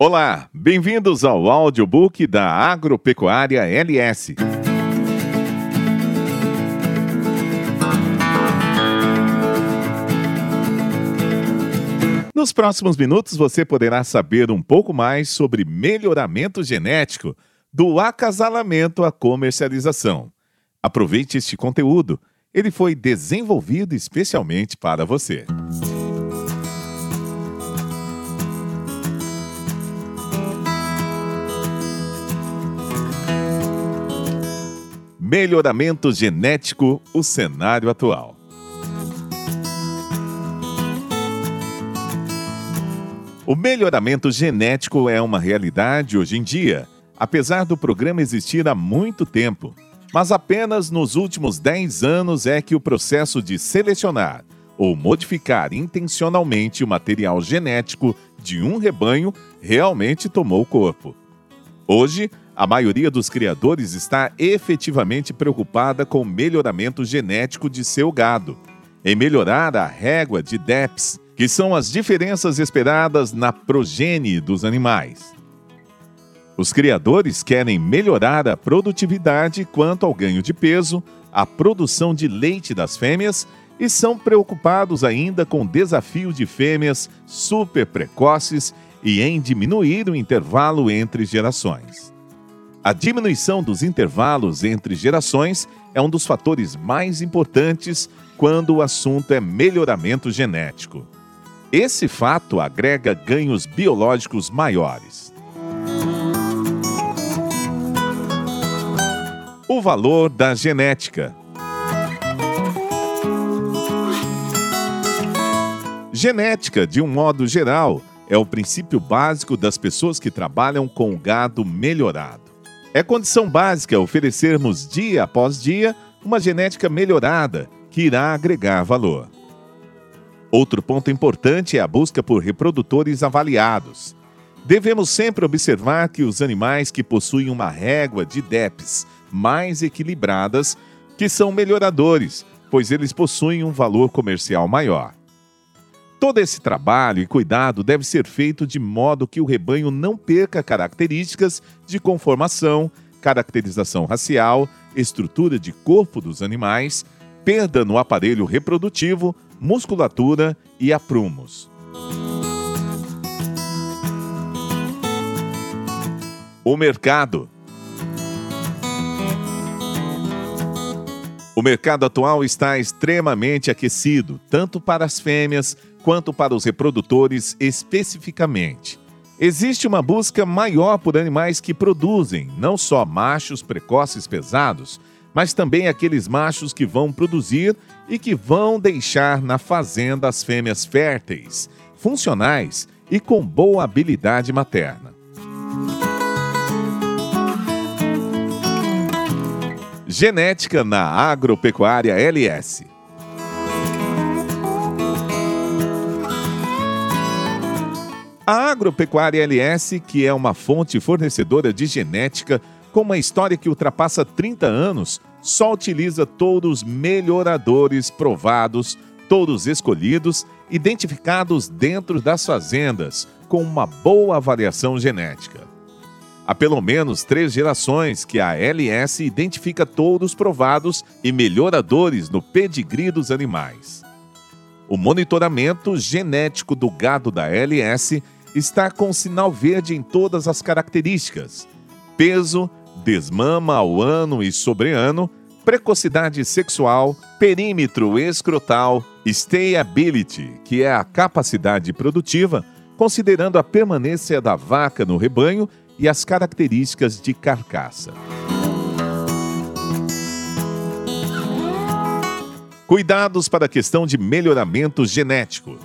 Olá, bem-vindos ao audiobook da Agropecuária LS. Nos próximos minutos você poderá saber um pouco mais sobre melhoramento genético do acasalamento à comercialização. Aproveite este conteúdo, ele foi desenvolvido especialmente para você. Melhoramento genético, o cenário atual. O melhoramento genético é uma realidade hoje em dia, apesar do programa existir há muito tempo. Mas apenas nos últimos 10 anos é que o processo de selecionar ou modificar intencionalmente o material genético de um rebanho realmente tomou corpo. Hoje, a maioria dos criadores está efetivamente preocupada com o melhoramento genético de seu gado, em melhorar a régua de DEPS, que são as diferenças esperadas na progenie dos animais. Os criadores querem melhorar a produtividade quanto ao ganho de peso, a produção de leite das fêmeas e são preocupados ainda com o desafio de fêmeas super precoces e em diminuir o intervalo entre gerações. A diminuição dos intervalos entre gerações é um dos fatores mais importantes quando o assunto é melhoramento genético. Esse fato agrega ganhos biológicos maiores. O valor da genética. Genética, de um modo geral, é o princípio básico das pessoas que trabalham com o gado melhorado. É condição básica oferecermos dia após dia uma genética melhorada que irá agregar valor. Outro ponto importante é a busca por reprodutores avaliados. Devemos sempre observar que os animais que possuem uma régua de DEPs mais equilibradas, que são melhoradores, pois eles possuem um valor comercial maior. Todo esse trabalho e cuidado deve ser feito de modo que o rebanho não perca características de conformação, caracterização racial, estrutura de corpo dos animais, perda no aparelho reprodutivo, musculatura e aprumos. O mercado. O mercado atual está extremamente aquecido, tanto para as fêmeas quanto para os reprodutores especificamente. Existe uma busca maior por animais que produzem não só machos precoces pesados, mas também aqueles machos que vão produzir e que vão deixar na fazenda as fêmeas férteis, funcionais e com boa habilidade materna. Genética na Agropecuária LS. A Agropecuária LS, que é uma fonte fornecedora de genética com uma história que ultrapassa 30 anos, só utiliza touros melhoradores provados, touros escolhidos, identificados dentro das fazendas, com uma boa avaliação genética. Há pelo menos três gerações que a LS identifica touros provados e melhoradores no pedigree dos animais. O monitoramento genético do gado da LS está com sinal verde em todas as características: peso, desmama ao ano e sobreano, precocidade sexual, perímetro escrotal, stayability, que é a capacidade produtiva, considerando a permanência da vaca no rebanho e as características de carcaça. Cuidados para a questão de melhoramento genético.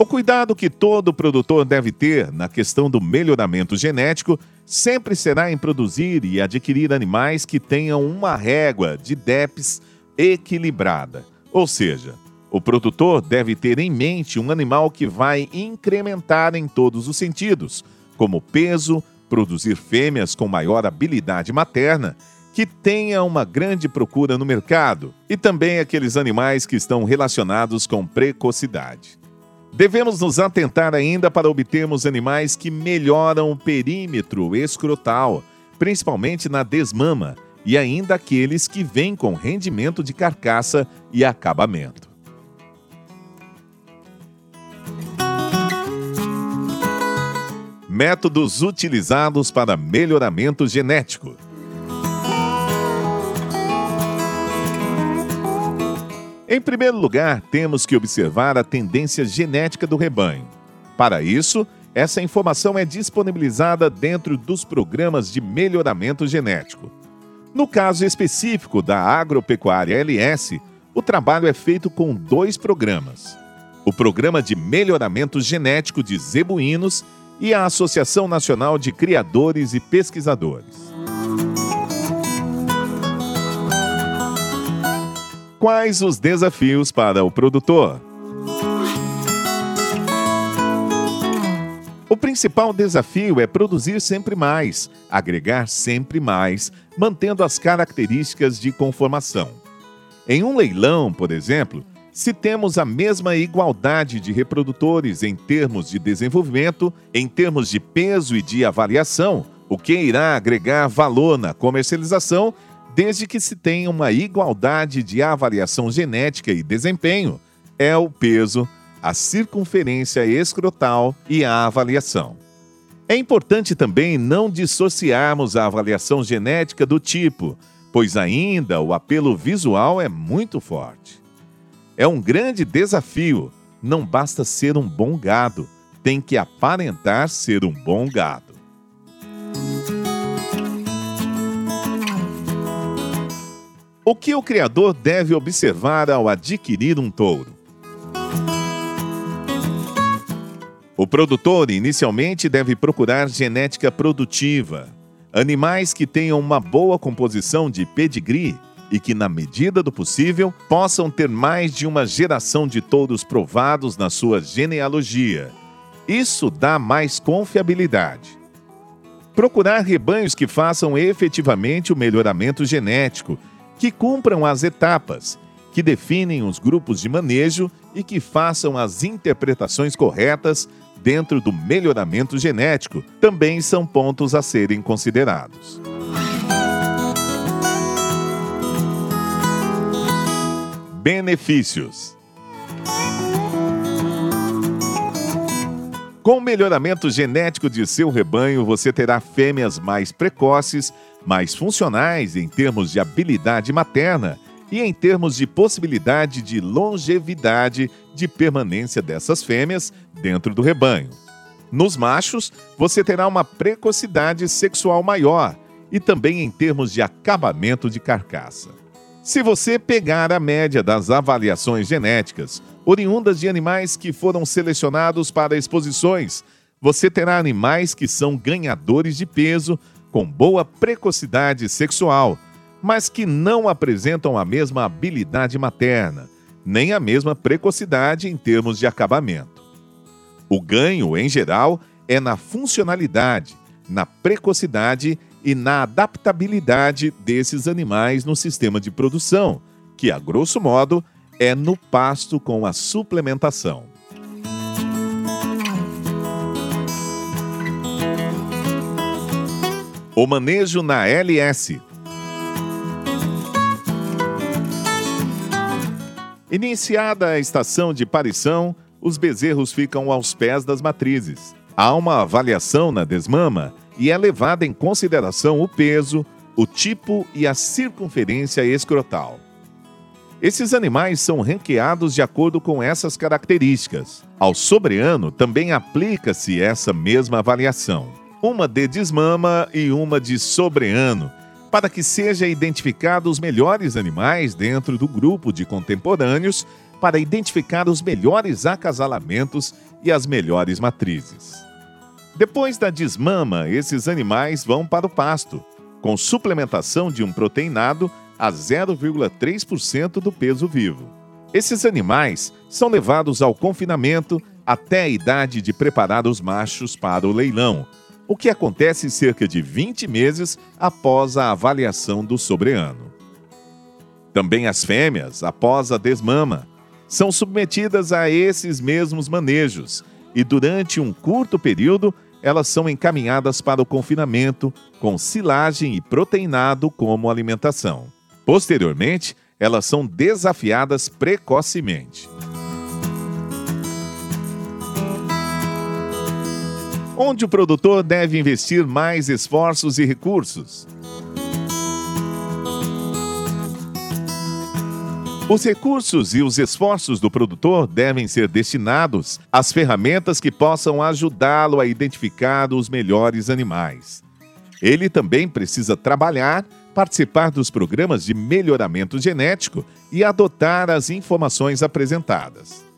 O cuidado que todo produtor deve ter na questão do melhoramento genético sempre será em produzir e adquirir animais que tenham uma régua de DEPs equilibrada. Ou seja, o produtor deve ter em mente um animal que vai incrementar em todos os sentidos, como peso, produzir fêmeas com maior habilidade materna, que tenha uma grande procura no mercado, e também aqueles animais que estão relacionados com precocidade. Devemos nos atentar ainda para obtermos animais que melhoram o perímetro escrotal, principalmente na desmama, e ainda aqueles que vêm com rendimento de carcaça e acabamento. Métodos utilizados para melhoramento genético. Em primeiro lugar, temos que observar a tendência genética do rebanho. Para isso, essa informação é disponibilizada dentro dos programas de melhoramento genético. No caso específico da Agropecuária LS, o trabalho é feito com dois programas: o Programa de Melhoramento Genético de Zebuínos e a Associação Nacional de Criadores e Pesquisadores. Quais os desafios para o produtor? O principal desafio é produzir sempre mais, agregar sempre mais, mantendo as características de conformação. Em um leilão, por exemplo, se temos a mesma igualdade de reprodutores em termos de desenvolvimento, em termos de peso e de avaliação, o que irá agregar valor na comercialização desde que se tenha uma igualdade de avaliação genética e desempenho, é o peso, a circunferência escrotal e a avaliação. É importante também não dissociarmos a avaliação genética do tipo, pois ainda o apelo visual é muito forte. É um grande desafio, não basta ser um bom gado, tem que aparentar ser um bom gado. O que o criador deve observar ao adquirir um touro? O produtor inicialmente deve procurar genética produtiva, animais que tenham uma boa composição de pedigree e que, na medida do possível, possam ter mais de uma geração de touros provados na sua genealogia. Isso dá mais confiabilidade. Procurar rebanhos que façam efetivamente o melhoramento genético que cumpram as etapas, que definem os grupos de manejo e que façam as interpretações corretas dentro do melhoramento genético também são pontos a serem considerados. Benefícios Com o melhoramento genético de seu rebanho, você terá fêmeas mais precoces, mais funcionais em termos de habilidade materna e em termos de possibilidade de longevidade de permanência dessas fêmeas dentro do rebanho. Nos machos, você terá uma precocidade sexual maior e também em termos de acabamento de carcaça. Se você pegar a média das avaliações genéticas oriundas de animais que foram selecionados para exposições, você terá animais que são ganhadores de peso, com boa precocidade sexual, mas que não apresentam a mesma habilidade materna, nem a mesma precocidade em termos de acabamento. O ganho, em geral, é na funcionalidade, na precocidade e na adaptabilidade desses animais no sistema de produção, que, a grosso modo, é no pasto com a suplementação. O manejo na LS. Iniciada a estação de parição, os bezerros ficam aos pés das matrizes. Há uma avaliação na desmama e é levada em consideração o peso, o tipo e a circunferência escrotal. Esses animais são ranqueados de acordo com essas características. Ao sobreano também aplica-se essa mesma avaliação, uma de desmama e uma de sobreano, para que seja identificado os melhores animais dentro do grupo de contemporâneos para identificar os melhores acasalamentos e as melhores matrizes. Depois da desmama, esses animais vão para o pasto, com suplementação de um proteinado a 0,3% do peso vivo. Esses animais são levados ao confinamento até a idade de preparar os machos para o leilão, o que acontece cerca de 20 meses após a avaliação do sobreano. Também as fêmeas, após a desmama, são submetidas a esses mesmos manejos e, durante um curto período, elas são encaminhadas para o confinamento com silagem e proteinado como alimentação. Posteriormente, elas são desafiadas precocemente. Onde o produtor deve investir mais esforços e recursos? Os recursos e os esforços do produtor devem ser destinados às ferramentas que possam ajudá-lo a identificar os melhores animais. Ele também precisa trabalhar, participar dos programas de melhoramento genético e adotar as informações apresentadas.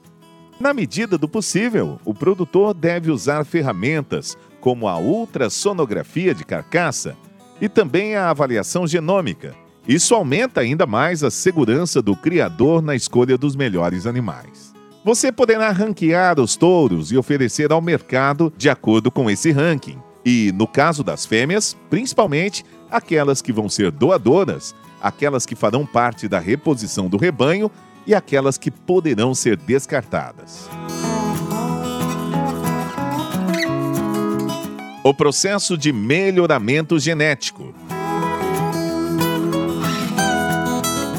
Na medida do possível, o produtor deve usar ferramentas como a ultrassonografia de carcaça e também a avaliação genômica isso aumenta ainda mais a segurança do criador na escolha dos melhores animais. Você poderá ranquear os touros e oferecer ao mercado de acordo com esse ranking. E, no caso das fêmeas, principalmente aquelas que vão ser doadoras, aquelas que farão parte da reposição do rebanho e aquelas que poderão ser descartadas. O processo de melhoramento genético.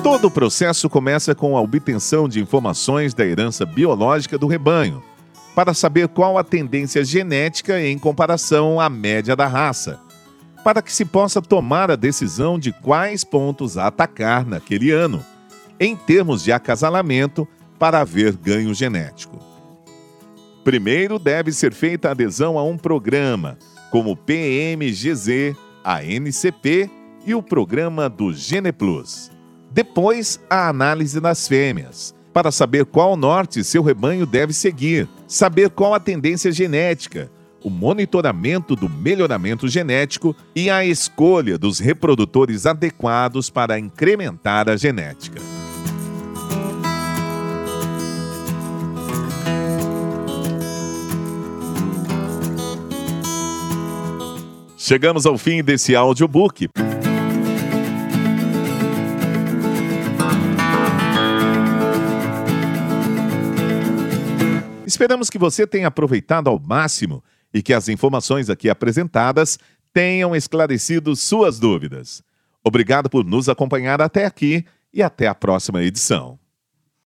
Todo o processo começa com a obtenção de informações da herança biológica do rebanho, para saber qual a tendência genética em comparação à média da raça, para que se possa tomar a decisão de quais pontos atacar naquele ano, em termos de acasalamento, para haver ganho genético. Primeiro deve ser feita a adesão a um programa, como o PMGZ, a NCP e o programa do GenePlus. Depois, a análise das fêmeas, para saber qual norte seu rebanho deve seguir, saber qual a tendência genética, o monitoramento do melhoramento genético e a escolha dos reprodutores adequados para incrementar a genética. Chegamos ao fim desse audiobook. Esperamos que você tenha aproveitado ao máximo e que as informações aqui apresentadas tenham esclarecido suas dúvidas. Obrigado por nos acompanhar até aqui e até a próxima edição.